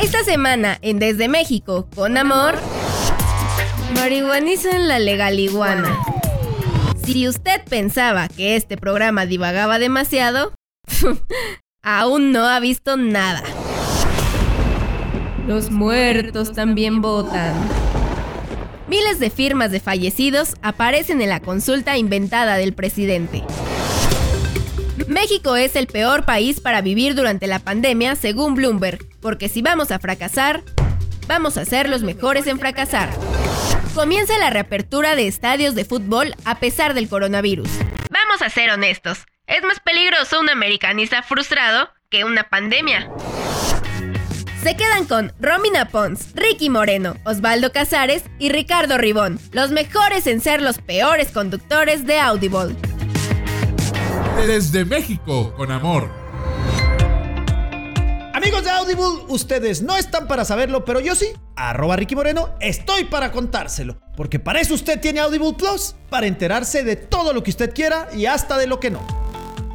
Esta semana en Desde México, con amor, marihuanizan la legal iguana. Si usted pensaba que este programa divagaba demasiado, aún no ha visto nada. Los muertos también votan. Miles de firmas de fallecidos aparecen en la consulta inventada del presidente. México es el peor país para vivir durante la pandemia, según Bloomberg, porque si vamos a fracasar, vamos a ser los mejores en fracasar. Comienza la reapertura de estadios de fútbol a pesar del coronavirus. Vamos a ser honestos, es más peligroso un americanista frustrado que una pandemia. Se quedan con Romina Pons, Ricky Moreno, Osvaldo Casares y Ricardo Ribón, los mejores en ser los peores conductores de Audible. Desde México con amor. Audible, ustedes no están para saberlo, pero yo sí. Arroba Ricky Moreno, estoy para contárselo. Porque para eso usted tiene Audible Plus, para enterarse de todo lo que usted quiera y hasta de lo que no.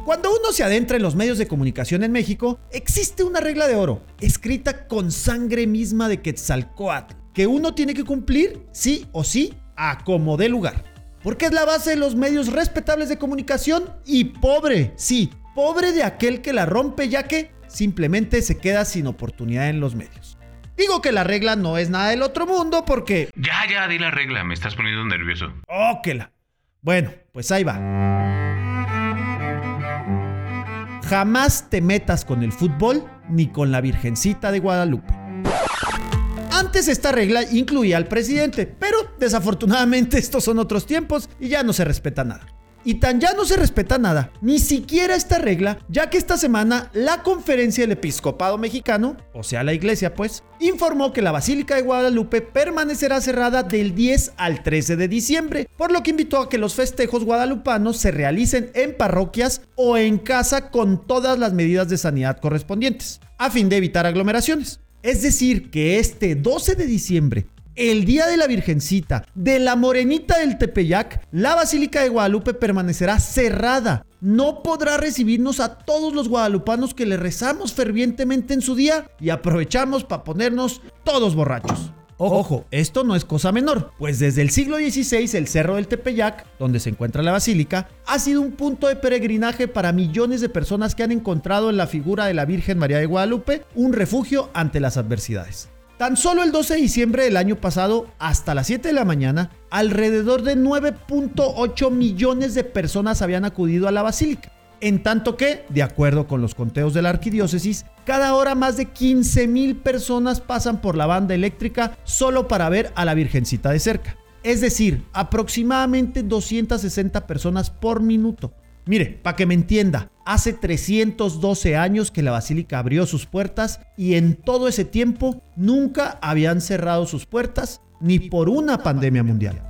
Cuando uno se adentra en los medios de comunicación en México, existe una regla de oro, escrita con sangre misma de Quetzalcoatl, que uno tiene que cumplir sí o sí a como dé lugar. Porque es la base de los medios respetables de comunicación y pobre, sí, pobre de aquel que la rompe ya que simplemente se queda sin oportunidad en los medios. Digo que la regla no es nada del otro mundo porque... Ya, ya, di la regla, me estás poniendo nervioso. Oh, que la... Bueno, pues ahí va. Jamás te metas con el fútbol ni con la Virgencita de Guadalupe. Antes esta regla incluía al presidente, pero desafortunadamente estos son otros tiempos y ya no se respeta nada. Y tan ya no se respeta nada, ni siquiera esta regla, ya que esta semana la conferencia del episcopado mexicano, o sea la iglesia pues, informó que la Basílica de Guadalupe permanecerá cerrada del 10 al 13 de diciembre, por lo que invitó a que los festejos guadalupanos se realicen en parroquias o en casa con todas las medidas de sanidad correspondientes, a fin de evitar aglomeraciones. Es decir, que este 12 de diciembre, el día de la Virgencita, de la Morenita del Tepeyac, la Basílica de Guadalupe permanecerá cerrada. No podrá recibirnos a todos los guadalupanos que le rezamos fervientemente en su día y aprovechamos para ponernos todos borrachos. Ojo, esto no es cosa menor, pues desde el siglo XVI el Cerro del Tepeyac, donde se encuentra la basílica, ha sido un punto de peregrinaje para millones de personas que han encontrado en la figura de la Virgen María de Guadalupe un refugio ante las adversidades. Tan solo el 12 de diciembre del año pasado, hasta las 7 de la mañana, alrededor de 9.8 millones de personas habían acudido a la basílica. En tanto que, de acuerdo con los conteos de la arquidiócesis, cada hora más de 15 mil personas pasan por la banda eléctrica solo para ver a la Virgencita de cerca. Es decir, aproximadamente 260 personas por minuto. Mire, para que me entienda, hace 312 años que la basílica abrió sus puertas y en todo ese tiempo nunca habían cerrado sus puertas ni por una pandemia mundial.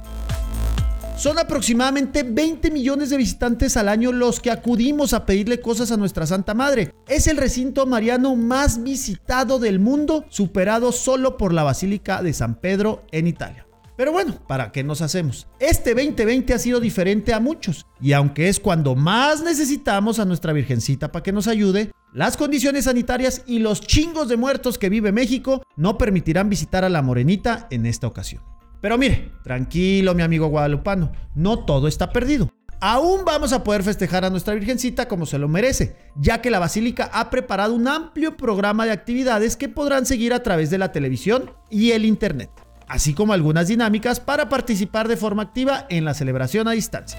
Son aproximadamente 20 millones de visitantes al año los que acudimos a pedirle cosas a nuestra Santa Madre. Es el recinto mariano más visitado del mundo, superado solo por la Basílica de San Pedro en Italia. Pero bueno, ¿para qué nos hacemos? Este 2020 ha sido diferente a muchos, y aunque es cuando más necesitamos a nuestra Virgencita para que nos ayude, las condiciones sanitarias y los chingos de muertos que vive México no permitirán visitar a la Morenita en esta ocasión. Pero mire, tranquilo mi amigo guadalupano, no todo está perdido. Aún vamos a poder festejar a nuestra Virgencita como se lo merece, ya que la Basílica ha preparado un amplio programa de actividades que podrán seguir a través de la televisión y el Internet así como algunas dinámicas para participar de forma activa en la celebración a distancia.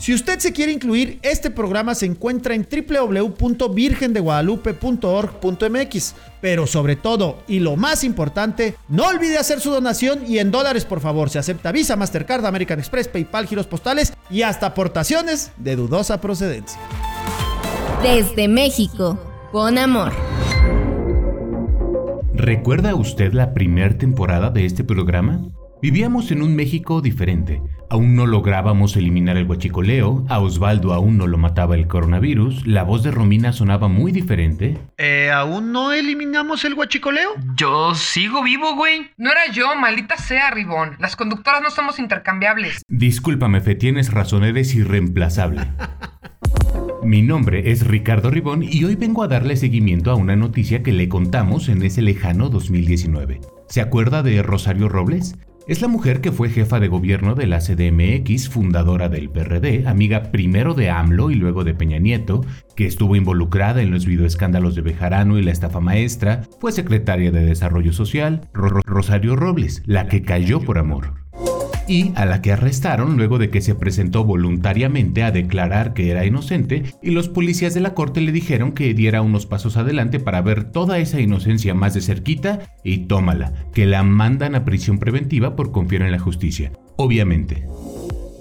Si usted se quiere incluir, este programa se encuentra en www.virgendeguadalupe.org.mx. Pero sobre todo, y lo más importante, no olvide hacer su donación y en dólares por favor. Se acepta Visa, Mastercard, American Express, PayPal, giros postales y hasta aportaciones de dudosa procedencia. Desde México, con amor. ¿Recuerda usted la primera temporada de este programa? Vivíamos en un México diferente. Aún no lográbamos eliminar el huachicoleo, a Osvaldo aún no lo mataba el coronavirus, la voz de Romina sonaba muy diferente. Eh, ¿Aún no eliminamos el huachicoleo? Yo sigo vivo, güey. No era yo, maldita sea, Ribón. Las conductoras no somos intercambiables. Discúlpame, Fe, tienes razón, eres irreemplazable. Mi nombre es Ricardo Ribón y hoy vengo a darle seguimiento a una noticia que le contamos en ese lejano 2019. ¿Se acuerda de Rosario Robles? Es la mujer que fue jefa de gobierno de la CDMX, fundadora del PRD, amiga primero de AMLO y luego de Peña Nieto, que estuvo involucrada en los videoescándalos de Bejarano y la estafa maestra, fue secretaria de Desarrollo Social, Rosario Robles, la que cayó por amor y a la que arrestaron luego de que se presentó voluntariamente a declarar que era inocente y los policías de la corte le dijeron que diera unos pasos adelante para ver toda esa inocencia más de cerquita y tómala, que la mandan a prisión preventiva por confiar en la justicia, obviamente.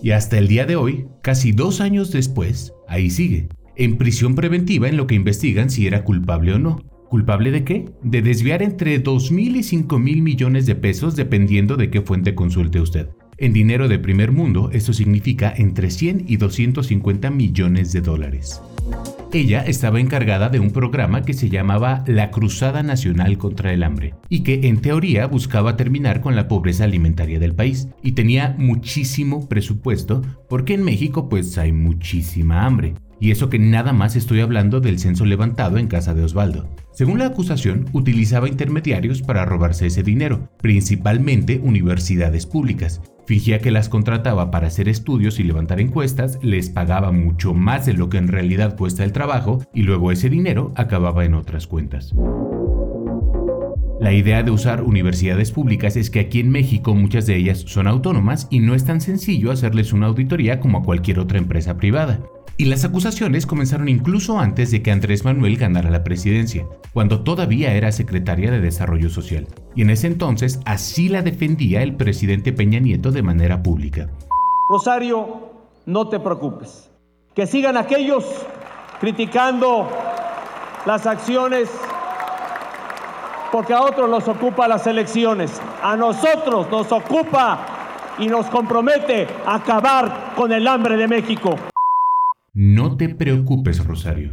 Y hasta el día de hoy, casi dos años después, ahí sigue, en prisión preventiva en lo que investigan si era culpable o no. ¿Culpable de qué? De desviar entre 2.000 y 5.000 millones de pesos dependiendo de qué fuente consulte usted. En dinero de primer mundo, esto significa entre 100 y 250 millones de dólares. Ella estaba encargada de un programa que se llamaba la Cruzada Nacional contra el Hambre y que en teoría buscaba terminar con la pobreza alimentaria del país y tenía muchísimo presupuesto porque en México pues hay muchísima hambre. Y eso que nada más estoy hablando del censo levantado en casa de Osvaldo. Según la acusación, utilizaba intermediarios para robarse ese dinero, principalmente universidades públicas, Fingía que las contrataba para hacer estudios y levantar encuestas, les pagaba mucho más de lo que en realidad cuesta el trabajo y luego ese dinero acababa en otras cuentas. La idea de usar universidades públicas es que aquí en México muchas de ellas son autónomas y no es tan sencillo hacerles una auditoría como a cualquier otra empresa privada. Y las acusaciones comenzaron incluso antes de que Andrés Manuel ganara la presidencia, cuando todavía era secretaria de Desarrollo Social. Y en ese entonces así la defendía el presidente Peña Nieto de manera pública. Rosario, no te preocupes. Que sigan aquellos criticando las acciones porque a otros nos ocupa las elecciones. A nosotros nos ocupa y nos compromete acabar con el hambre de México. No te preocupes, Rosario.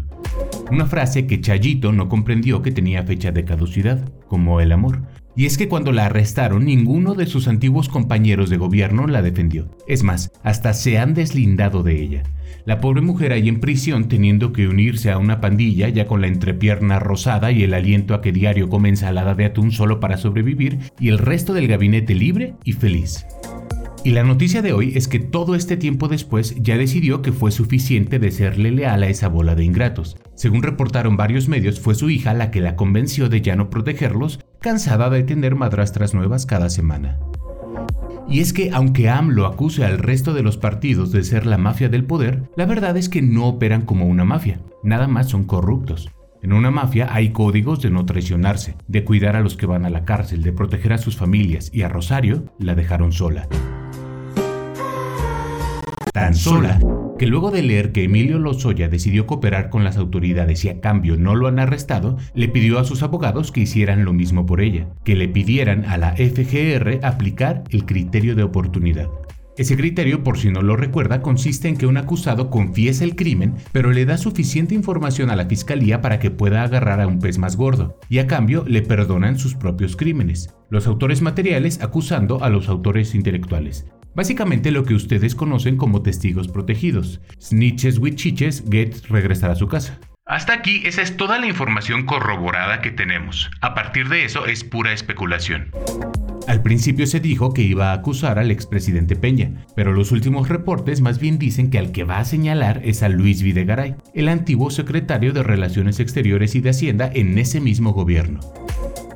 Una frase que Chayito no comprendió que tenía fecha de caducidad, como el amor. Y es que cuando la arrestaron, ninguno de sus antiguos compañeros de gobierno la defendió. Es más, hasta se han deslindado de ella. La pobre mujer ahí en prisión teniendo que unirse a una pandilla ya con la entrepierna rosada y el aliento a que diario come ensalada de atún solo para sobrevivir y el resto del gabinete libre y feliz. Y la noticia de hoy es que todo este tiempo después ya decidió que fue suficiente de serle leal a esa bola de ingratos. Según reportaron varios medios, fue su hija la que la convenció de ya no protegerlos, cansada de tener madrastras nuevas cada semana. Y es que aunque AMLO acuse al resto de los partidos de ser la mafia del poder, la verdad es que no operan como una mafia, nada más son corruptos. En una mafia hay códigos de no traicionarse, de cuidar a los que van a la cárcel, de proteger a sus familias, y a Rosario la dejaron sola tan sola que luego de leer que Emilio Lozoya decidió cooperar con las autoridades y a cambio no lo han arrestado, le pidió a sus abogados que hicieran lo mismo por ella, que le pidieran a la FGR aplicar el criterio de oportunidad. Ese criterio, por si no lo recuerda, consiste en que un acusado confiesa el crimen, pero le da suficiente información a la fiscalía para que pueda agarrar a un pez más gordo, y a cambio le perdonan sus propios crímenes, los autores materiales acusando a los autores intelectuales. Básicamente lo que ustedes conocen como testigos protegidos. Snitches with chiches, Get regresará a su casa. Hasta aquí esa es toda la información corroborada que tenemos. A partir de eso es pura especulación. Al principio se dijo que iba a acusar al expresidente Peña, pero los últimos reportes más bien dicen que al que va a señalar es a Luis Videgaray, el antiguo secretario de Relaciones Exteriores y de Hacienda en ese mismo gobierno.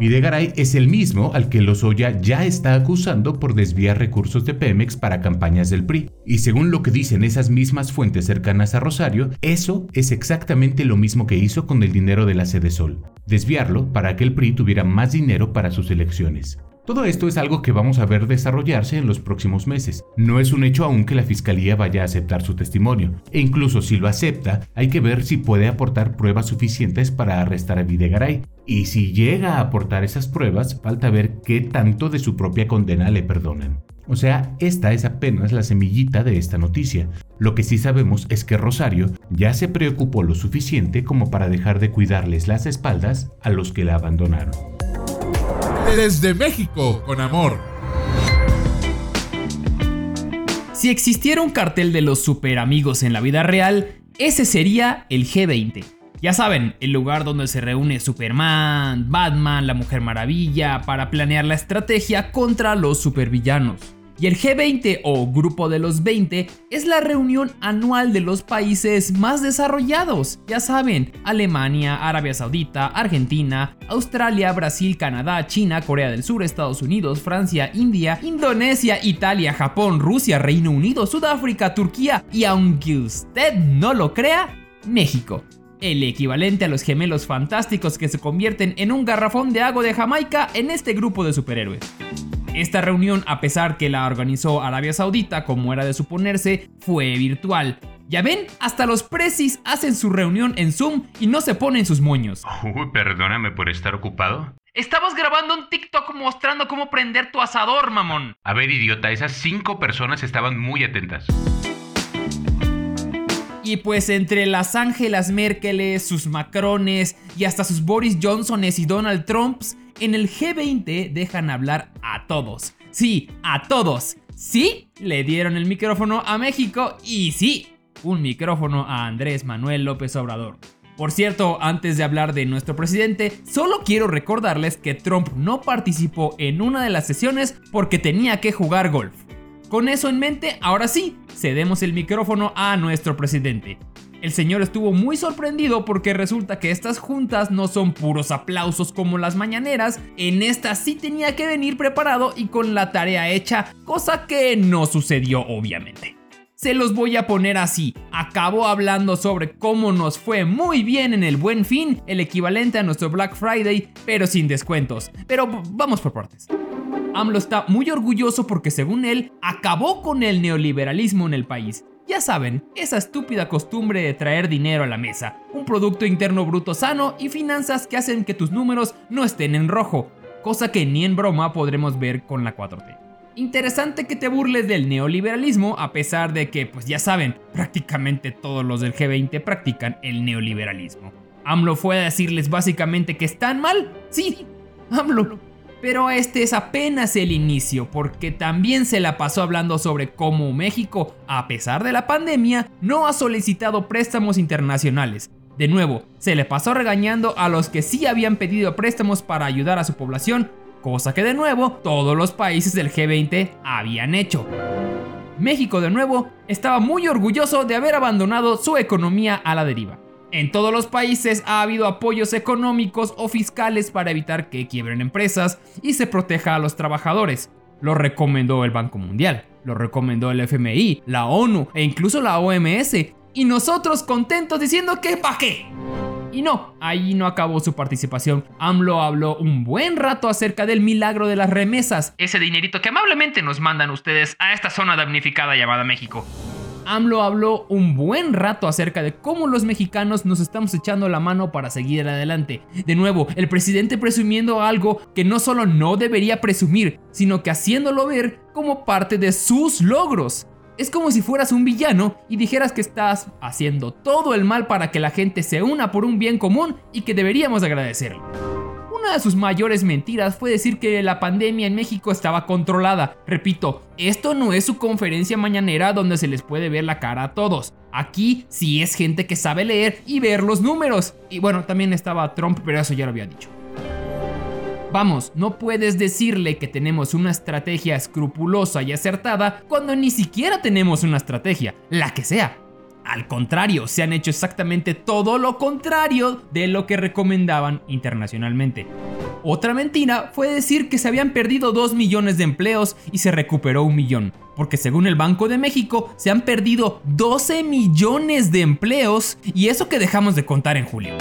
Videgaray es el mismo al que Lozoya ya está acusando por desviar recursos de Pemex para campañas del PRI. Y según lo que dicen esas mismas fuentes cercanas a Rosario, eso es exactamente lo mismo que hizo con el dinero de la Sede Sol, desviarlo para que el PRI tuviera más dinero para sus elecciones. Todo esto es algo que vamos a ver desarrollarse en los próximos meses. No es un hecho aún que la fiscalía vaya a aceptar su testimonio, e incluso si lo acepta, hay que ver si puede aportar pruebas suficientes para arrestar a Videgaray. Y si llega a aportar esas pruebas, falta ver qué tanto de su propia condena le perdonan. O sea, esta es apenas la semillita de esta noticia. Lo que sí sabemos es que Rosario ya se preocupó lo suficiente como para dejar de cuidarles las espaldas a los que la abandonaron. Desde México, con amor. Si existiera un cartel de los super amigos en la vida real, ese sería el G20. Ya saben, el lugar donde se reúne Superman, Batman, la Mujer Maravilla para planear la estrategia contra los supervillanos. Y el G20 o Grupo de los 20 es la reunión anual de los países más desarrollados. Ya saben, Alemania, Arabia Saudita, Argentina, Australia, Brasil, Canadá, China, Corea del Sur, Estados Unidos, Francia, India, Indonesia, Italia, Japón, Rusia, Reino Unido, Sudáfrica, Turquía y aunque usted no lo crea, México el equivalente a los gemelos fantásticos que se convierten en un garrafón de agua de Jamaica en este grupo de superhéroes. Esta reunión, a pesar que la organizó Arabia Saudita, como era de suponerse, fue virtual. Ya ven, hasta los presis hacen su reunión en Zoom y no se ponen sus moños. Uy, perdóname por estar ocupado. Estamos grabando un TikTok mostrando cómo prender tu asador, mamón. A ver, idiota, esas cinco personas estaban muy atentas. Y pues entre las Ángelas Merkeles, sus Macrones y hasta sus Boris Johnsones y Donald Trumps, en el G20 dejan hablar a todos. Sí, a todos. Sí, le dieron el micrófono a México y sí, un micrófono a Andrés Manuel López Obrador. Por cierto, antes de hablar de nuestro presidente, solo quiero recordarles que Trump no participó en una de las sesiones porque tenía que jugar golf. Con eso en mente, ahora sí, cedemos el micrófono a nuestro presidente. El señor estuvo muy sorprendido porque resulta que estas juntas no son puros aplausos como las mañaneras, en esta sí tenía que venir preparado y con la tarea hecha, cosa que no sucedió obviamente. Se los voy a poner así. Acabó hablando sobre cómo nos fue muy bien en el buen fin, el equivalente a nuestro Black Friday, pero sin descuentos. Pero vamos por partes. AMLO está muy orgulloso porque según él acabó con el neoliberalismo en el país. Ya saben, esa estúpida costumbre de traer dinero a la mesa, un Producto Interno Bruto sano y finanzas que hacen que tus números no estén en rojo, cosa que ni en broma podremos ver con la 4T. Interesante que te burles del neoliberalismo a pesar de que, pues ya saben, prácticamente todos los del G20 practican el neoliberalismo. AMLO fue a decirles básicamente que están mal. Sí, AMLO pero este es apenas el inicio, porque también se la pasó hablando sobre cómo México, a pesar de la pandemia, no ha solicitado préstamos internacionales. De nuevo, se le pasó regañando a los que sí habían pedido préstamos para ayudar a su población, cosa que de nuevo todos los países del G20 habían hecho. México de nuevo estaba muy orgulloso de haber abandonado su economía a la deriva. En todos los países ha habido apoyos económicos o fiscales para evitar que quiebren empresas y se proteja a los trabajadores. Lo recomendó el Banco Mundial, lo recomendó el FMI, la ONU e incluso la OMS. Y nosotros contentos diciendo que pa' qué. Y no, ahí no acabó su participación. AMLO habló un buen rato acerca del milagro de las remesas, ese dinerito que amablemente nos mandan ustedes a esta zona damnificada llamada México. AMLO habló un buen rato acerca de cómo los mexicanos nos estamos echando la mano para seguir adelante. De nuevo, el presidente presumiendo algo que no solo no debería presumir, sino que haciéndolo ver como parte de sus logros. Es como si fueras un villano y dijeras que estás haciendo todo el mal para que la gente se una por un bien común y que deberíamos agradecerlo. Una de sus mayores mentiras fue decir que la pandemia en México estaba controlada. Repito, esto no es su conferencia mañanera donde se les puede ver la cara a todos. Aquí sí es gente que sabe leer y ver los números. Y bueno, también estaba Trump, pero eso ya lo había dicho. Vamos, no puedes decirle que tenemos una estrategia escrupulosa y acertada cuando ni siquiera tenemos una estrategia, la que sea. Al contrario, se han hecho exactamente todo lo contrario de lo que recomendaban internacionalmente. Otra mentira fue decir que se habían perdido 2 millones de empleos y se recuperó un millón, porque según el Banco de México se han perdido 12 millones de empleos y eso que dejamos de contar en julio.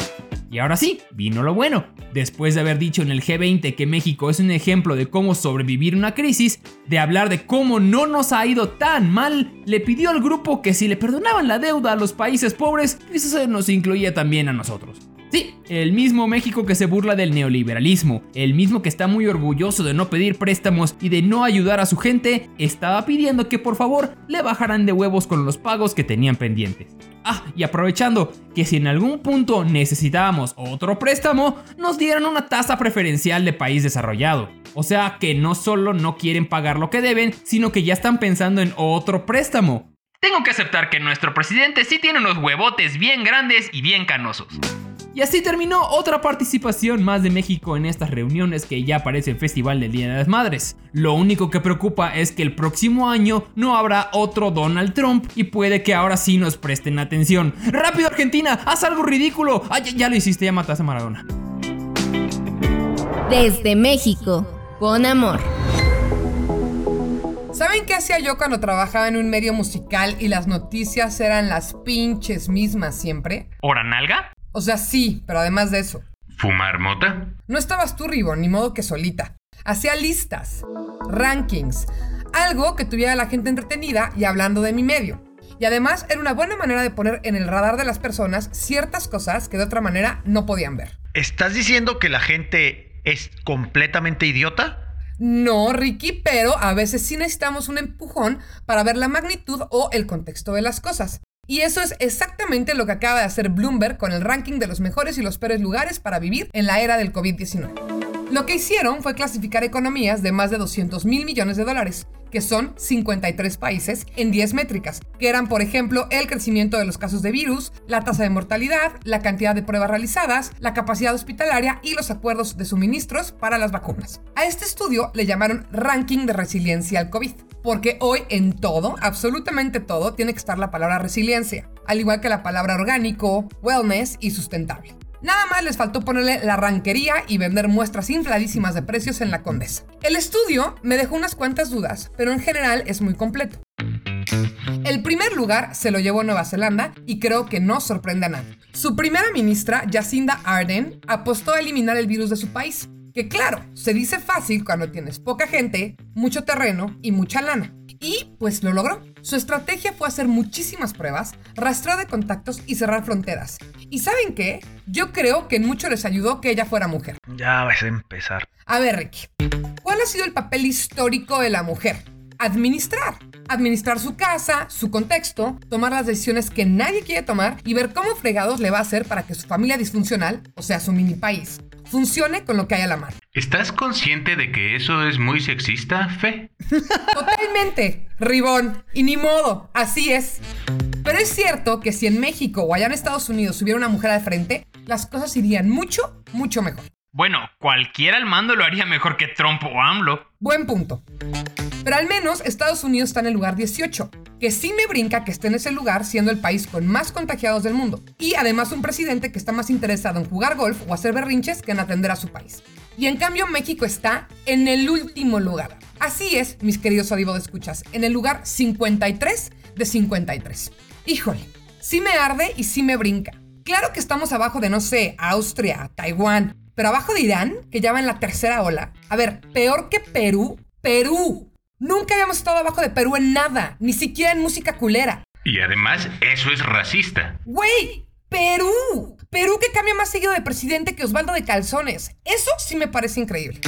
Y ahora sí, vino lo bueno. Después de haber dicho en el G20 que México es un ejemplo de cómo sobrevivir una crisis, de hablar de cómo no nos ha ido tan mal, le pidió al grupo que si le perdonaban la deuda a los países pobres, eso nos incluía también a nosotros. Sí, el mismo México que se burla del neoliberalismo, el mismo que está muy orgulloso de no pedir préstamos y de no ayudar a su gente, estaba pidiendo que por favor le bajaran de huevos con los pagos que tenían pendientes. Ah, y aprovechando que si en algún punto necesitábamos otro préstamo, nos dieran una tasa preferencial de país desarrollado. O sea que no solo no quieren pagar lo que deben, sino que ya están pensando en otro préstamo. Tengo que aceptar que nuestro presidente sí tiene unos huevotes bien grandes y bien canosos. Y así terminó otra participación más de México en estas reuniones que ya parece el Festival del Día de las Madres. Lo único que preocupa es que el próximo año no habrá otro Donald Trump y puede que ahora sí nos presten atención. ¡Rápido Argentina! ¡Haz algo ridículo! ¡Ah, ya, ya lo hiciste! Ya mataste a Maradona. Desde México, con amor. ¿Saben qué hacía yo cuando trabajaba en un medio musical y las noticias eran las pinches mismas siempre? ¿Hora nalga? O sea, sí, pero además de eso. ¿Fumar mota? No estabas tú, Ribon, ni modo que solita. Hacía listas, rankings, algo que tuviera a la gente entretenida y hablando de mi medio. Y además era una buena manera de poner en el radar de las personas ciertas cosas que de otra manera no podían ver. ¿Estás diciendo que la gente es completamente idiota? No, Ricky, pero a veces sí necesitamos un empujón para ver la magnitud o el contexto de las cosas. Y eso es exactamente lo que acaba de hacer Bloomberg con el ranking de los mejores y los peores lugares para vivir en la era del COVID-19. Lo que hicieron fue clasificar economías de más de 200 mil millones de dólares, que son 53 países, en 10 métricas, que eran, por ejemplo, el crecimiento de los casos de virus, la tasa de mortalidad, la cantidad de pruebas realizadas, la capacidad hospitalaria y los acuerdos de suministros para las vacunas. A este estudio le llamaron Ranking de Resiliencia al COVID, porque hoy en todo, absolutamente todo, tiene que estar la palabra resiliencia, al igual que la palabra orgánico, wellness y sustentable. Nada más les faltó ponerle la ranquería y vender muestras infladísimas de precios en la Condesa. El estudio me dejó unas cuantas dudas, pero en general es muy completo. El primer lugar se lo llevó Nueva Zelanda y creo que no sorprende a nadie. Su primera ministra, Jacinda Ardern, apostó a eliminar el virus de su país. Que claro, se dice fácil cuando tienes poca gente, mucho terreno y mucha lana. Y pues lo logró. Su estrategia fue hacer muchísimas pruebas, rastreo de contactos y cerrar fronteras. ¿Y saben qué? Yo creo que en mucho les ayudó que ella fuera mujer. Ya vas a empezar. A ver, Ricky, ¿cuál ha sido el papel histórico de la mujer? Administrar. Administrar su casa, su contexto, tomar las decisiones que nadie quiere tomar y ver cómo fregados le va a hacer para que su familia disfuncional, o sea, su mini país, funcione con lo que hay a la mano. ¿Estás consciente de que eso es muy sexista, Fe? Totalmente, Ribón. Y ni modo, así es. Pero es cierto que si en México o allá en Estados Unidos hubiera una mujer al frente, las cosas irían mucho, mucho mejor. Bueno, cualquiera al mando lo haría mejor que Trump o AMLO. Buen punto. Pero al menos Estados Unidos está en el lugar 18, que sí me brinca que esté en ese lugar siendo el país con más contagiados del mundo. Y además un presidente que está más interesado en jugar golf o hacer berrinches que en atender a su país. Y en cambio México está en el último lugar. Así es, mis queridos Odivo de escuchas, en el lugar 53 de 53. Híjole, sí me arde y sí me brinca. Claro que estamos abajo de, no sé, Austria, Taiwán, pero abajo de Irán, que ya va en la tercera ola. A ver, peor que Perú, Perú. Nunca habíamos estado abajo de Perú en nada, ni siquiera en música culera. Y además, eso es racista. ¡Güey! ¡Perú! Perú que cambia más seguido de presidente que Osvaldo de Calzones. Eso sí me parece increíble.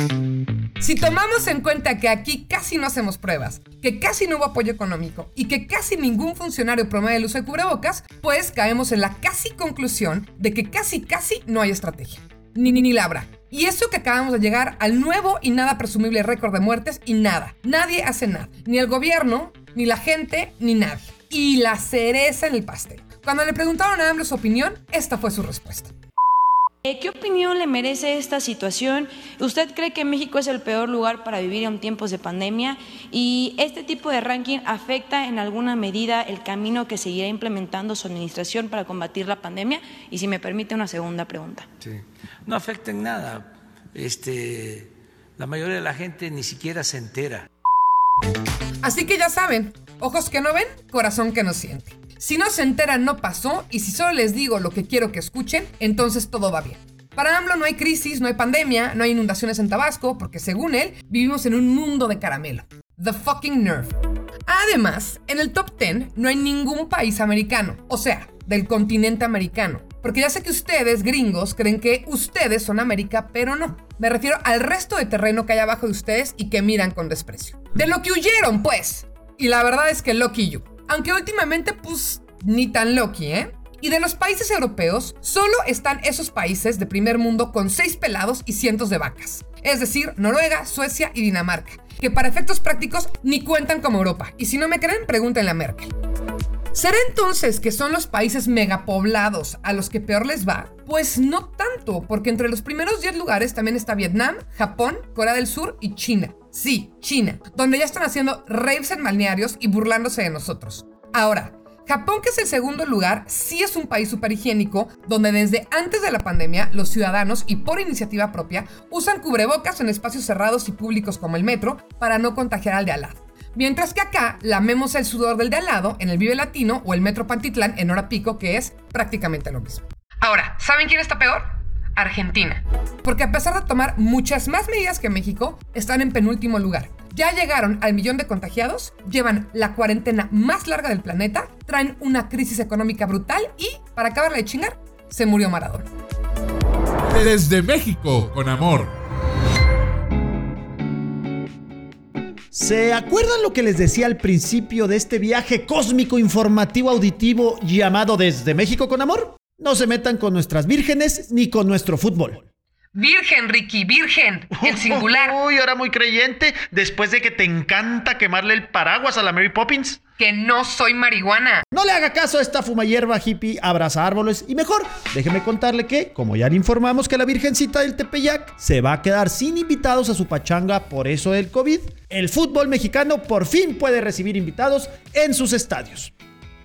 Si tomamos en cuenta que aquí casi no hacemos pruebas, que casi no hubo apoyo económico y que casi ningún funcionario promueve el uso de cubrebocas, pues caemos en la casi conclusión de que casi casi no hay estrategia. Ni ni ni labra. Y eso que acabamos de llegar al nuevo y nada presumible récord de muertes y nada. Nadie hace nada. Ni el gobierno, ni la gente, ni nadie. Y la cereza en el pastel. Cuando le preguntaron a AMLO su opinión, esta fue su respuesta. Eh, ¿Qué opinión le merece esta situación? ¿Usted cree que México es el peor lugar para vivir en tiempos de pandemia? ¿Y este tipo de ranking afecta en alguna medida el camino que seguirá implementando su administración para combatir la pandemia? Y si me permite una segunda pregunta. Sí. No afecta en nada. Este, la mayoría de la gente ni siquiera se entera. Así que ya saben, ojos que no ven, corazón que no siente. Si no se enteran, no pasó, y si solo les digo lo que quiero que escuchen, entonces todo va bien. Para AMLO no hay crisis, no hay pandemia, no hay inundaciones en Tabasco, porque según él, vivimos en un mundo de caramelo. The fucking nerve. Además, en el top 10 no hay ningún país americano, o sea, del continente americano. Porque ya sé que ustedes, gringos, creen que ustedes son América, pero no. Me refiero al resto de terreno que hay abajo de ustedes y que miran con desprecio. De lo que huyeron, pues. Y la verdad es que Lucky You. Aunque últimamente, pues, ni tan Lucky, ¿eh? Y de los países europeos, solo están esos países de primer mundo con seis pelados y cientos de vacas. Es decir, Noruega, Suecia y Dinamarca, que para efectos prácticos ni cuentan como Europa. Y si no me creen, pregúntenle a Merkel. ¿Será entonces que son los países megapoblados a los que peor les va? Pues no tanto, porque entre los primeros 10 lugares también está Vietnam, Japón, Corea del Sur y China. Sí, China, donde ya están haciendo raves en balnearios y burlándose de nosotros. Ahora, Japón, que es el segundo lugar, sí es un país super higiénico, donde desde antes de la pandemia los ciudadanos y por iniciativa propia usan cubrebocas en espacios cerrados y públicos como el metro para no contagiar al de al lado. Mientras que acá lamemos el sudor del de al lado en el Vive Latino o el Metro Pantitlán en hora pico, que es prácticamente lo mismo. Ahora, ¿saben quién está peor? Argentina. Porque a pesar de tomar muchas más medidas que México, están en penúltimo lugar. Ya llegaron al millón de contagiados, llevan la cuarentena más larga del planeta, traen una crisis económica brutal y, para acabarla de chingar, se murió Maradona. Desde México, con amor. ¿Se acuerdan lo que les decía al principio de este viaje cósmico informativo auditivo llamado Desde México con Amor? No se metan con nuestras vírgenes ni con nuestro fútbol. Virgen, Ricky, virgen, en singular. Uy, ahora muy creyente, después de que te encanta quemarle el paraguas a la Mary Poppins. Que no soy marihuana. No le haga caso a esta fumayerba hippie, abraza árboles y mejor, déjeme contarle que, como ya le informamos que la Virgencita del Tepeyac se va a quedar sin invitados a su pachanga por eso del COVID, el fútbol mexicano por fin puede recibir invitados en sus estadios.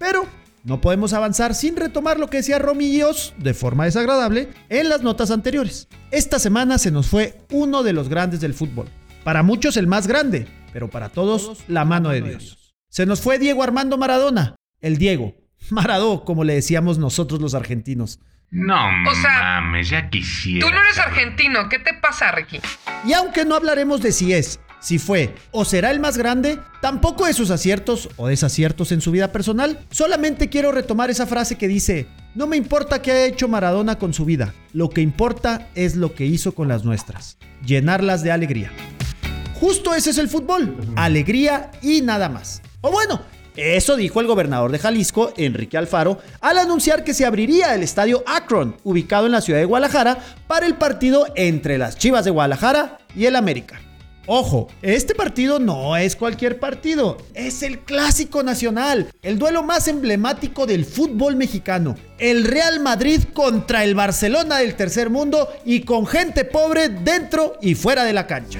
Pero no podemos avanzar sin retomar lo que decía Romillos de forma desagradable en las notas anteriores. Esta semana se nos fue uno de los grandes del fútbol. Para muchos el más grande, pero para todos la mano de Dios. Se nos fue Diego Armando Maradona, el Diego. Maradó, como le decíamos nosotros los argentinos. No O sea, mames, ya quisiera. Tú no eres cabrón. argentino, ¿qué te pasa, Ricky? Y aunque no hablaremos de si es, si fue o será el más grande, tampoco de sus aciertos o desaciertos en su vida personal. Solamente quiero retomar esa frase que dice, no me importa qué ha hecho Maradona con su vida, lo que importa es lo que hizo con las nuestras, llenarlas de alegría. Justo ese es el fútbol, alegría y nada más. O bueno, eso dijo el gobernador de Jalisco, Enrique Alfaro, al anunciar que se abriría el estadio Akron, ubicado en la ciudad de Guadalajara, para el partido entre las Chivas de Guadalajara y el América. Ojo, este partido no es cualquier partido, es el clásico nacional, el duelo más emblemático del fútbol mexicano. El Real Madrid contra el Barcelona del tercer mundo y con gente pobre dentro y fuera de la cancha.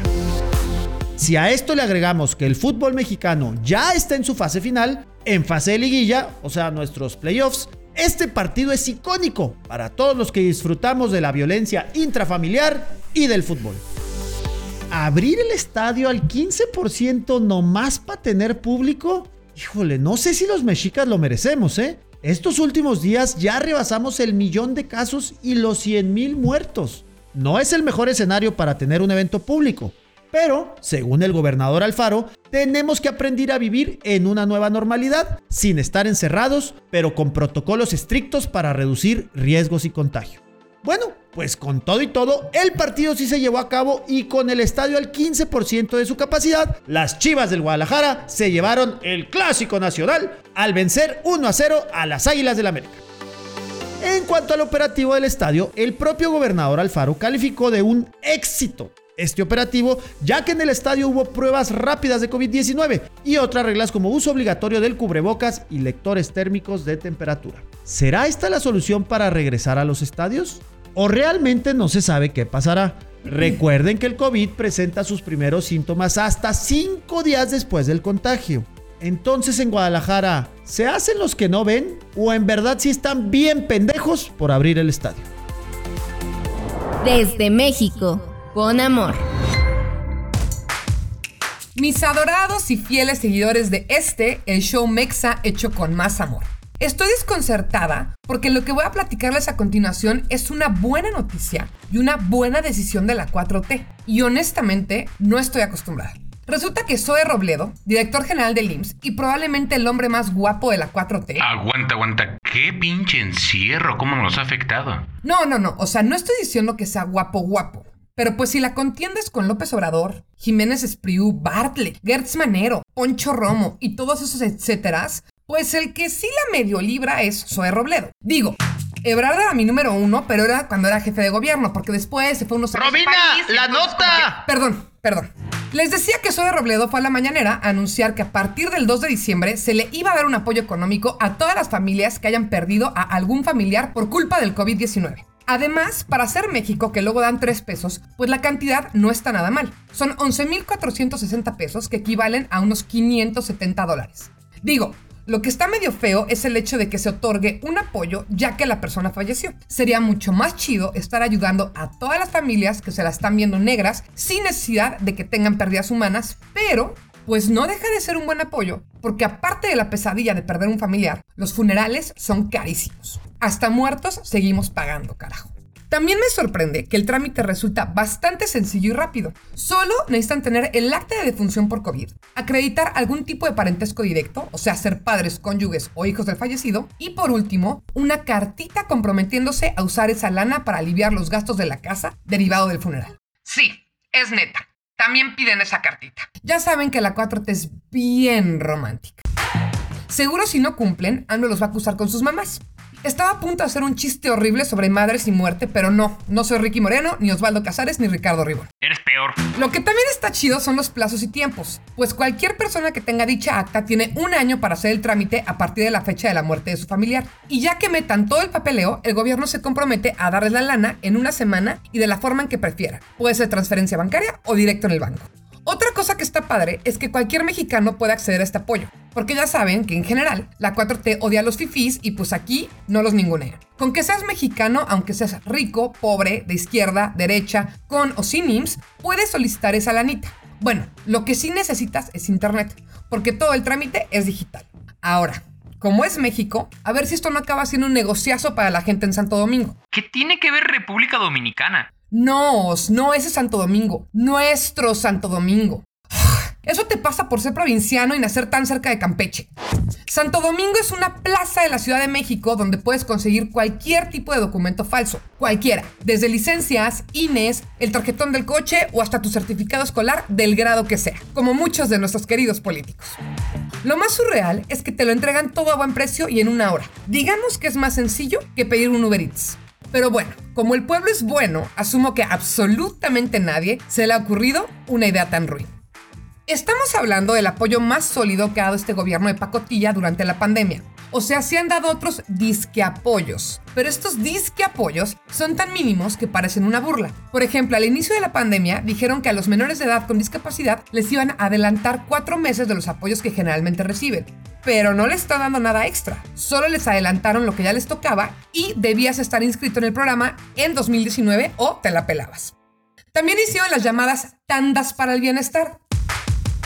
Si a esto le agregamos que el fútbol mexicano ya está en su fase final, en fase de liguilla, o sea, nuestros playoffs, este partido es icónico para todos los que disfrutamos de la violencia intrafamiliar y del fútbol. Abrir el estadio al 15% nomás para tener público, híjole, no sé si los mexicas lo merecemos, ¿eh? Estos últimos días ya rebasamos el millón de casos y los 100 mil muertos. No es el mejor escenario para tener un evento público, pero, según el gobernador Alfaro, tenemos que aprender a vivir en una nueva normalidad, sin estar encerrados, pero con protocolos estrictos para reducir riesgos y contagio. Bueno, pues con todo y todo, el partido sí se llevó a cabo y con el estadio al 15% de su capacidad, las Chivas del Guadalajara se llevaron el clásico nacional al vencer 1 a 0 a las Águilas del América. En cuanto al operativo del estadio, el propio gobernador Alfaro calificó de un éxito este operativo, ya que en el estadio hubo pruebas rápidas de COVID-19 y otras reglas como uso obligatorio del cubrebocas y lectores térmicos de temperatura. ¿Será esta la solución para regresar a los estadios? ¿O realmente no se sabe qué pasará? Recuerden que el COVID presenta sus primeros síntomas hasta 5 días después del contagio. Entonces en Guadalajara, ¿se hacen los que no ven? ¿O en verdad sí están bien pendejos por abrir el estadio? Desde México, con amor. Mis adorados y fieles seguidores de este, el show Mexa hecho con más amor. Estoy desconcertada porque lo que voy a platicarles a continuación es una buena noticia y una buena decisión de la 4T. Y honestamente no estoy acostumbrada. Resulta que Zoe Robledo, director general del IMSS y probablemente el hombre más guapo de la 4T. Aguanta, aguanta. ¿Qué pinche encierro? ¿Cómo nos ha afectado? No, no, no. O sea, no estoy diciendo que sea guapo, guapo. Pero pues si la contiendes con López Obrador, Jiménez Espriu, Bartlett, Gertz Manero, Poncho Romo y todos esos etcéteras, pues el que sí la medio libra es Zoe Robledo. Digo, Ebrard era mi número uno, pero era cuando era jefe de gobierno, porque después se fue unos ¡Robina, país la nota! que- Perdón, perdón. Les decía que Zoe Robledo fue a la mañanera a anunciar que a partir del 2 de diciembre se le iba a dar un apoyo económico a todas las familias que hayan perdido a algún familiar por culpa del COVID-19. Además, para ser México, que luego dan 3 pesos, pues la cantidad no está nada mal. Son 11.460 pesos que equivalen a unos 570 dólares. Digo, lo que está medio feo es el hecho de que se otorgue un apoyo ya que la persona falleció. Sería mucho más chido estar ayudando a todas las familias que se la están viendo negras sin necesidad de que tengan pérdidas humanas, pero pues no deja de ser un buen apoyo, porque aparte de la pesadilla de perder un familiar, los funerales son carísimos. Hasta muertos seguimos pagando, carajo. También me sorprende que el trámite resulta bastante sencillo y rápido. Solo necesitan tener el acta de defunción por COVID, acreditar algún tipo de parentesco directo, o sea, ser padres, cónyuges o hijos del fallecido, y por último, una cartita comprometiéndose a usar esa lana para aliviar los gastos de la casa derivado del funeral. Sí, es neta. También piden esa cartita. Ya saben que la 4T es bien romántica. Seguro si no cumplen, AMLO los va a acusar con sus mamás. Estaba a punto de hacer un chiste horrible sobre madres y muerte, pero no, no soy Ricky Moreno, ni Osvaldo Casares, ni Ricardo Ribón. Eres peor. Lo que también está chido son los plazos y tiempos, pues cualquier persona que tenga dicha acta tiene un año para hacer el trámite a partir de la fecha de la muerte de su familiar. Y ya que metan todo el papeleo, el gobierno se compromete a darles la lana en una semana y de la forma en que prefieran. Puede ser transferencia bancaria o directo en el banco. Otra cosa que está padre es que cualquier mexicano puede acceder a este apoyo, porque ya saben que en general la 4T odia a los fifís y pues aquí no los ningunean. Con que seas mexicano, aunque seas rico, pobre, de izquierda, derecha, con o sin IMSS, puedes solicitar esa lanita. Bueno, lo que sí necesitas es internet, porque todo el trámite es digital. Ahora, como es México, a ver si esto no acaba siendo un negociazo para la gente en Santo Domingo. ¿Qué tiene que ver República Dominicana? No, no ese Santo Domingo, nuestro Santo Domingo. Eso te pasa por ser provinciano y nacer tan cerca de Campeche. Santo Domingo es una plaza de la Ciudad de México donde puedes conseguir cualquier tipo de documento falso, cualquiera, desde licencias, INES, el tarjetón del coche o hasta tu certificado escolar del grado que sea, como muchos de nuestros queridos políticos. Lo más surreal es que te lo entregan todo a buen precio y en una hora. Digamos que es más sencillo que pedir un Uber Eats. Pero bueno, como el pueblo es bueno, asumo que absolutamente nadie se le ha ocurrido una idea tan ruin. Estamos hablando del apoyo más sólido que ha dado este gobierno de pacotilla durante la pandemia. O sea, se han dado otros disque apoyos. Pero estos disque apoyos son tan mínimos que parecen una burla. Por ejemplo, al inicio de la pandemia dijeron que a los menores de edad con discapacidad les iban a adelantar cuatro meses de los apoyos que generalmente reciben. Pero no les están dando nada extra. Solo les adelantaron lo que ya les tocaba y debías estar inscrito en el programa en 2019 o te la pelabas. También hicieron las llamadas tandas para el bienestar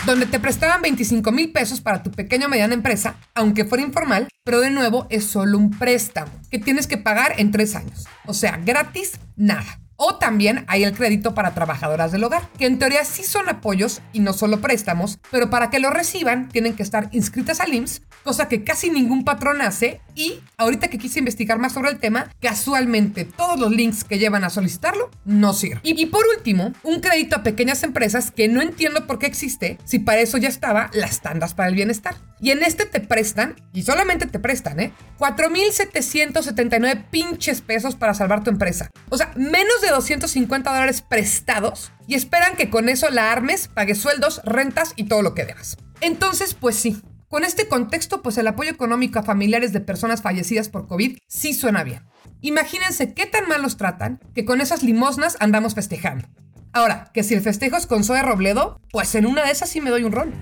donde te prestaban 25 mil pesos para tu pequeña o mediana empresa, aunque fuera informal, pero de nuevo es solo un préstamo que tienes que pagar en tres años. O sea, gratis, nada. O también hay el crédito para trabajadoras del hogar, que en teoría sí son apoyos y no solo préstamos, pero para que lo reciban tienen que estar inscritas al IMSS, cosa que casi ningún patrón hace. Y ahorita que quise investigar más sobre el tema, casualmente todos los links que llevan a solicitarlo no sirven. Y, y por último, un crédito a pequeñas empresas que no entiendo por qué existe, si para eso ya estaba las tandas para el bienestar. Y en este te prestan, y solamente te prestan, ¿eh? 4.779 pinches pesos para salvar tu empresa. O sea, menos de 250 dólares prestados y esperan que con eso la armes, pagues sueldos, rentas y todo lo que debas. Entonces, pues sí. Con este contexto, pues el apoyo económico a familiares de personas fallecidas por COVID sí suena bien. Imagínense qué tan mal los tratan que con esas limosnas andamos festejando. Ahora, que si el festejo es con Zoe Robledo, pues en una de esas sí me doy un rol.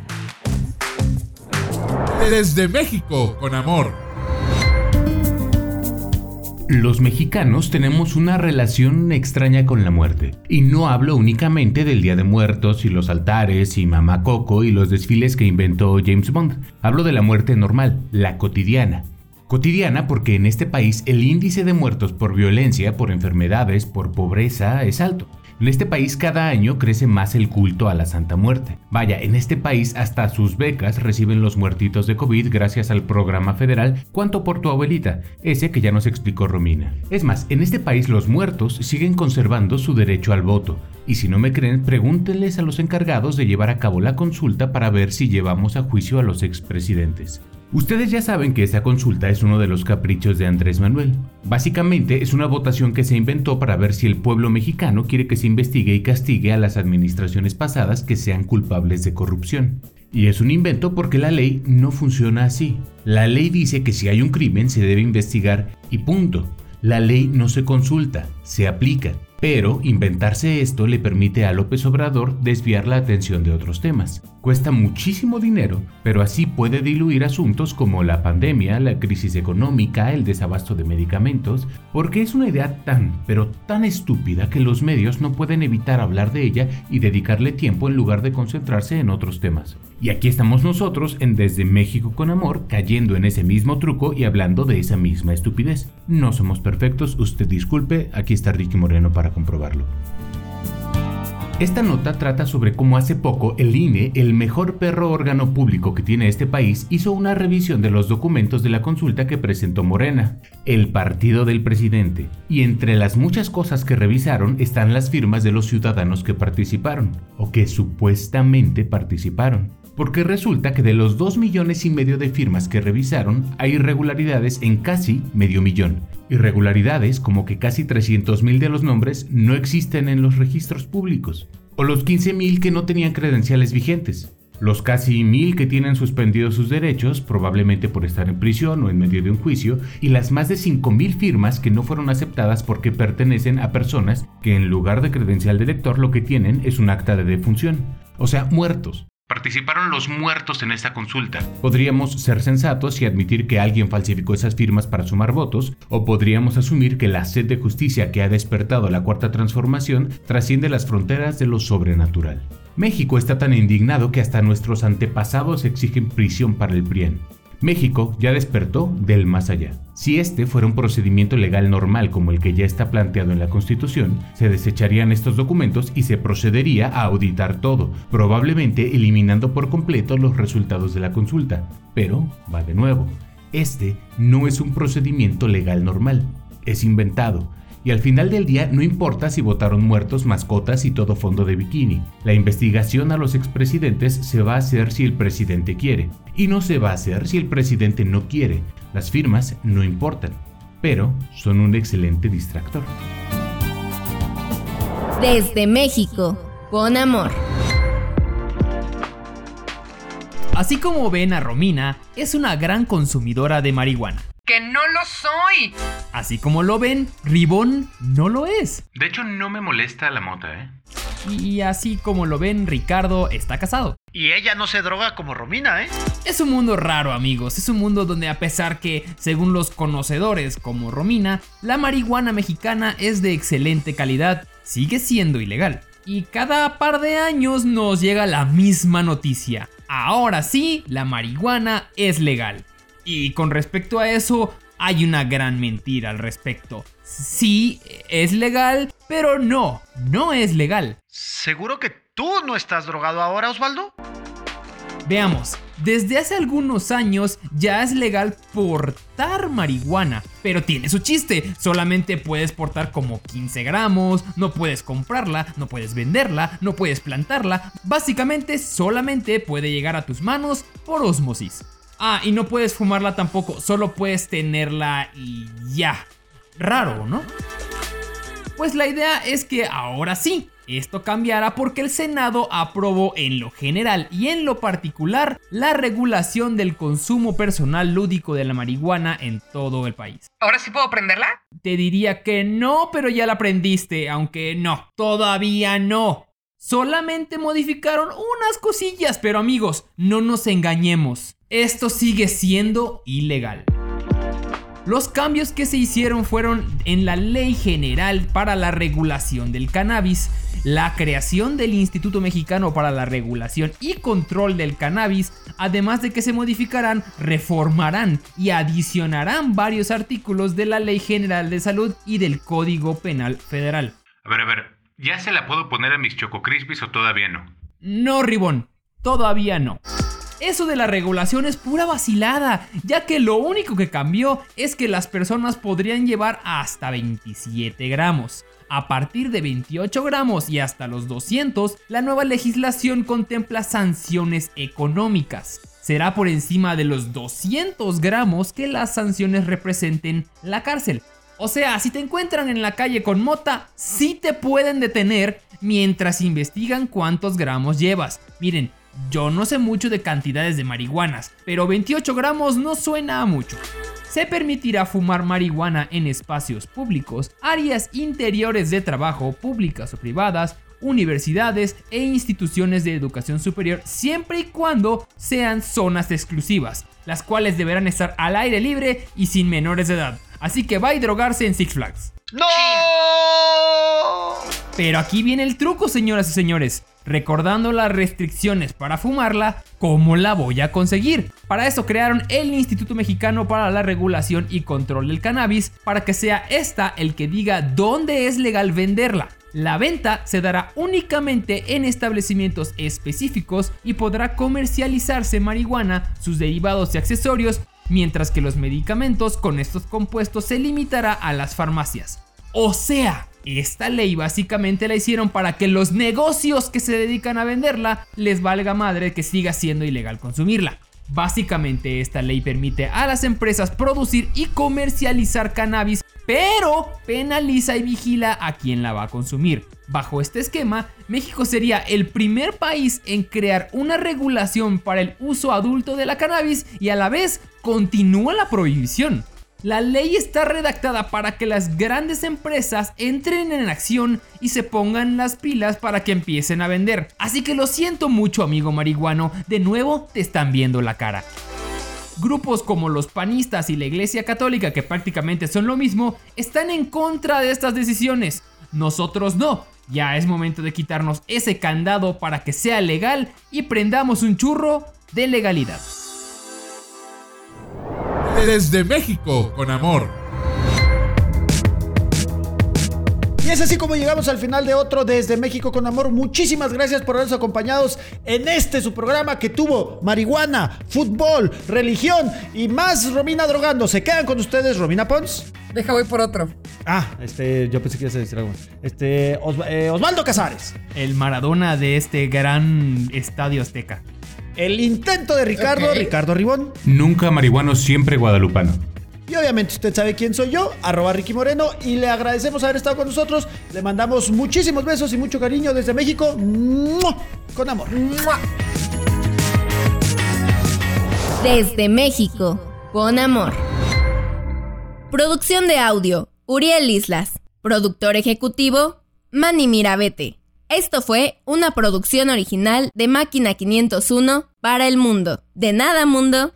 Desde México, con amor. Los mexicanos tenemos una relación extraña con la muerte. Y no hablo únicamente del Día de Muertos y los altares y Mamá Coco y los desfiles que inventó James Bond. Hablo de la muerte normal, la cotidiana. Cotidiana porque en este país el índice de muertos por violencia, por enfermedades, por pobreza es alto. En este país cada año crece más el culto a la Santa Muerte. Vaya, en este país hasta sus becas reciben los muertitos de COVID gracias al programa federal Cuánto por tu abuelita, ese que ya nos explicó Romina. Es más, en este país los muertos siguen conservando su derecho al voto. Y si no me creen, pregúntenles a los encargados de llevar a cabo la consulta para ver si llevamos a juicio a los expresidentes. Ustedes ya saben que esa consulta es uno de los caprichos de Andrés Manuel. Básicamente es una votación que se inventó para ver si el pueblo mexicano quiere que se investigue y castigue a las administraciones pasadas que sean culpables de corrupción. Y es un invento porque la ley no funciona así. La ley dice que si hay un crimen se debe investigar y punto. La ley no se consulta, se aplica. Pero inventarse esto le permite a López Obrador desviar la atención de otros temas. Cuesta muchísimo dinero, pero así puede diluir asuntos como la pandemia, la crisis económica, el desabasto de medicamentos, porque es una idea tan, pero tan estúpida que los medios no pueden evitar hablar de ella y dedicarle tiempo en lugar de concentrarse en otros temas. Y aquí estamos nosotros en Desde México con Amor cayendo en ese mismo truco y hablando de esa misma estupidez. No somos perfectos, usted disculpe, aquí está Ricky Moreno para comprobarlo. Esta nota trata sobre cómo hace poco el INE, el mejor perro órgano público que tiene este país, hizo una revisión de los documentos de la consulta que presentó Morena, el partido del presidente. Y entre las muchas cosas que revisaron están las firmas de los ciudadanos que participaron, o que supuestamente participaron porque resulta que de los 2 millones y medio de firmas que revisaron hay irregularidades en casi medio millón. Irregularidades como que casi 300 mil de los nombres no existen en los registros públicos, o los 15 mil que no tenían credenciales vigentes, los casi mil que tienen suspendidos sus derechos, probablemente por estar en prisión o en medio de un juicio, y las más de 5 mil firmas que no fueron aceptadas porque pertenecen a personas que en lugar de credencial de elector lo que tienen es un acta de defunción, o sea, muertos. Participaron los muertos en esta consulta. Podríamos ser sensatos y admitir que alguien falsificó esas firmas para sumar votos, o podríamos asumir que la sed de justicia que ha despertado la cuarta transformación trasciende las fronteras de lo sobrenatural. México está tan indignado que hasta nuestros antepasados exigen prisión para el PRIEN. México ya despertó del más allá. Si este fuera un procedimiento legal normal como el que ya está planteado en la Constitución, se desecharían estos documentos y se procedería a auditar todo, probablemente eliminando por completo los resultados de la consulta. Pero, va de nuevo, este no es un procedimiento legal normal, es inventado, y al final del día no importa si votaron muertos, mascotas y todo fondo de bikini. La investigación a los expresidentes se va a hacer si el presidente quiere, y no se va a hacer si el presidente no quiere. Las firmas no importan, pero son un excelente distractor. Desde México, con amor. Así como ven a Romina, es una gran consumidora de marihuana que no lo soy. Así como lo ven, Ribón no lo es. De hecho, no me molesta la mota, ¿eh? Y así como lo ven, Ricardo está casado. Y ella no se droga como Romina, ¿eh? Es un mundo raro, amigos. Es un mundo donde a pesar que, según los conocedores como Romina, la marihuana mexicana es de excelente calidad, sigue siendo ilegal. Y cada par de años nos llega la misma noticia. Ahora sí, la marihuana es legal. Y con respecto a eso, hay una gran mentira al respecto. Sí, es legal, pero no, no es legal. ¿Seguro que tú no estás drogado ahora, Osvaldo? Veamos, desde hace algunos años ya es legal portar marihuana, pero tiene su chiste, solamente puedes portar como 15 gramos, no puedes comprarla, no puedes venderla, no puedes plantarla, básicamente solamente puede llegar a tus manos por osmosis. Ah, y no puedes fumarla tampoco, solo puedes tenerla y ya. Raro, ¿no? Pues la idea es que ahora sí, esto cambiará porque el Senado aprobó en lo general y en lo particular la regulación del consumo personal lúdico de la marihuana en todo el país. ¿Ahora sí puedo prenderla? Te diría que no, pero ya la aprendiste, aunque no, todavía no. Solamente modificaron unas cosillas, pero amigos, no nos engañemos esto sigue siendo ilegal. Los cambios que se hicieron fueron en la Ley General para la Regulación del Cannabis, la creación del Instituto Mexicano para la Regulación y Control del Cannabis, además de que se modificarán, reformarán y adicionarán varios artículos de la Ley General de Salud y del Código Penal Federal. A ver, a ver, ¿ya se la puedo poner a mis Choco Crispies o todavía no? No, Ribón, todavía no. Eso de la regulación es pura vacilada, ya que lo único que cambió es que las personas podrían llevar hasta 27 gramos. A partir de 28 gramos y hasta los 200, la nueva legislación contempla sanciones económicas. Será por encima de los 200 gramos que las sanciones representen la cárcel. O sea, si te encuentran en la calle con mota, sí te pueden detener mientras investigan cuántos gramos llevas. Miren, yo no sé mucho de cantidades de marihuanas, pero 28 gramos no suena a mucho. Se permitirá fumar marihuana en espacios públicos, áreas interiores de trabajo, públicas o privadas, universidades e instituciones de educación superior siempre y cuando sean zonas exclusivas, las cuales deberán estar al aire libre y sin menores de edad. Así que va a drogarse en Six Flags. ¡No! Pero aquí viene el truco, señoras y señores. Recordando las restricciones para fumarla, ¿cómo la voy a conseguir? Para eso crearon el Instituto Mexicano para la Regulación y Control del Cannabis, para que sea esta el que diga dónde es legal venderla. La venta se dará únicamente en establecimientos específicos y podrá comercializarse marihuana, sus derivados y accesorios, mientras que los medicamentos con estos compuestos se limitará a las farmacias. O sea, esta ley básicamente la hicieron para que los negocios que se dedican a venderla les valga madre que siga siendo ilegal consumirla. Básicamente esta ley permite a las empresas producir y comercializar cannabis, pero penaliza y vigila a quien la va a consumir. Bajo este esquema, México sería el primer país en crear una regulación para el uso adulto de la cannabis y a la vez continúa la prohibición. La ley está redactada para que las grandes empresas entren en acción y se pongan las pilas para que empiecen a vender. Así que lo siento mucho amigo marihuano, de nuevo te están viendo la cara. Grupos como los panistas y la Iglesia Católica, que prácticamente son lo mismo, están en contra de estas decisiones. Nosotros no. Ya es momento de quitarnos ese candado para que sea legal y prendamos un churro de legalidad. Desde México, con amor. Y es así como llegamos al final de otro Desde México con Amor. Muchísimas gracias por habernos acompañados en este su programa que tuvo marihuana, fútbol, religión y más Romina drogando. ¿Se quedan con ustedes, Romina Pons? Deja, voy por otro. Ah, este, yo pensé que ibas a decir algo. Este, Os- eh, Osvaldo Casares. El Maradona de este gran estadio azteca. El intento de Ricardo. Ricardo Ribón. Nunca marihuano, siempre guadalupano. Y obviamente usted sabe quién soy yo, arroba Ricky Moreno. Y le agradecemos haber estado con nosotros. Le mandamos muchísimos besos y mucho cariño desde México. ¡Mua! Con amor. ¡Mua! Desde México, con amor. Producción de audio, Uriel Islas. Productor ejecutivo, Manny Mirabete. Esto fue una producción original de Máquina 501 para el mundo. De nada, mundo.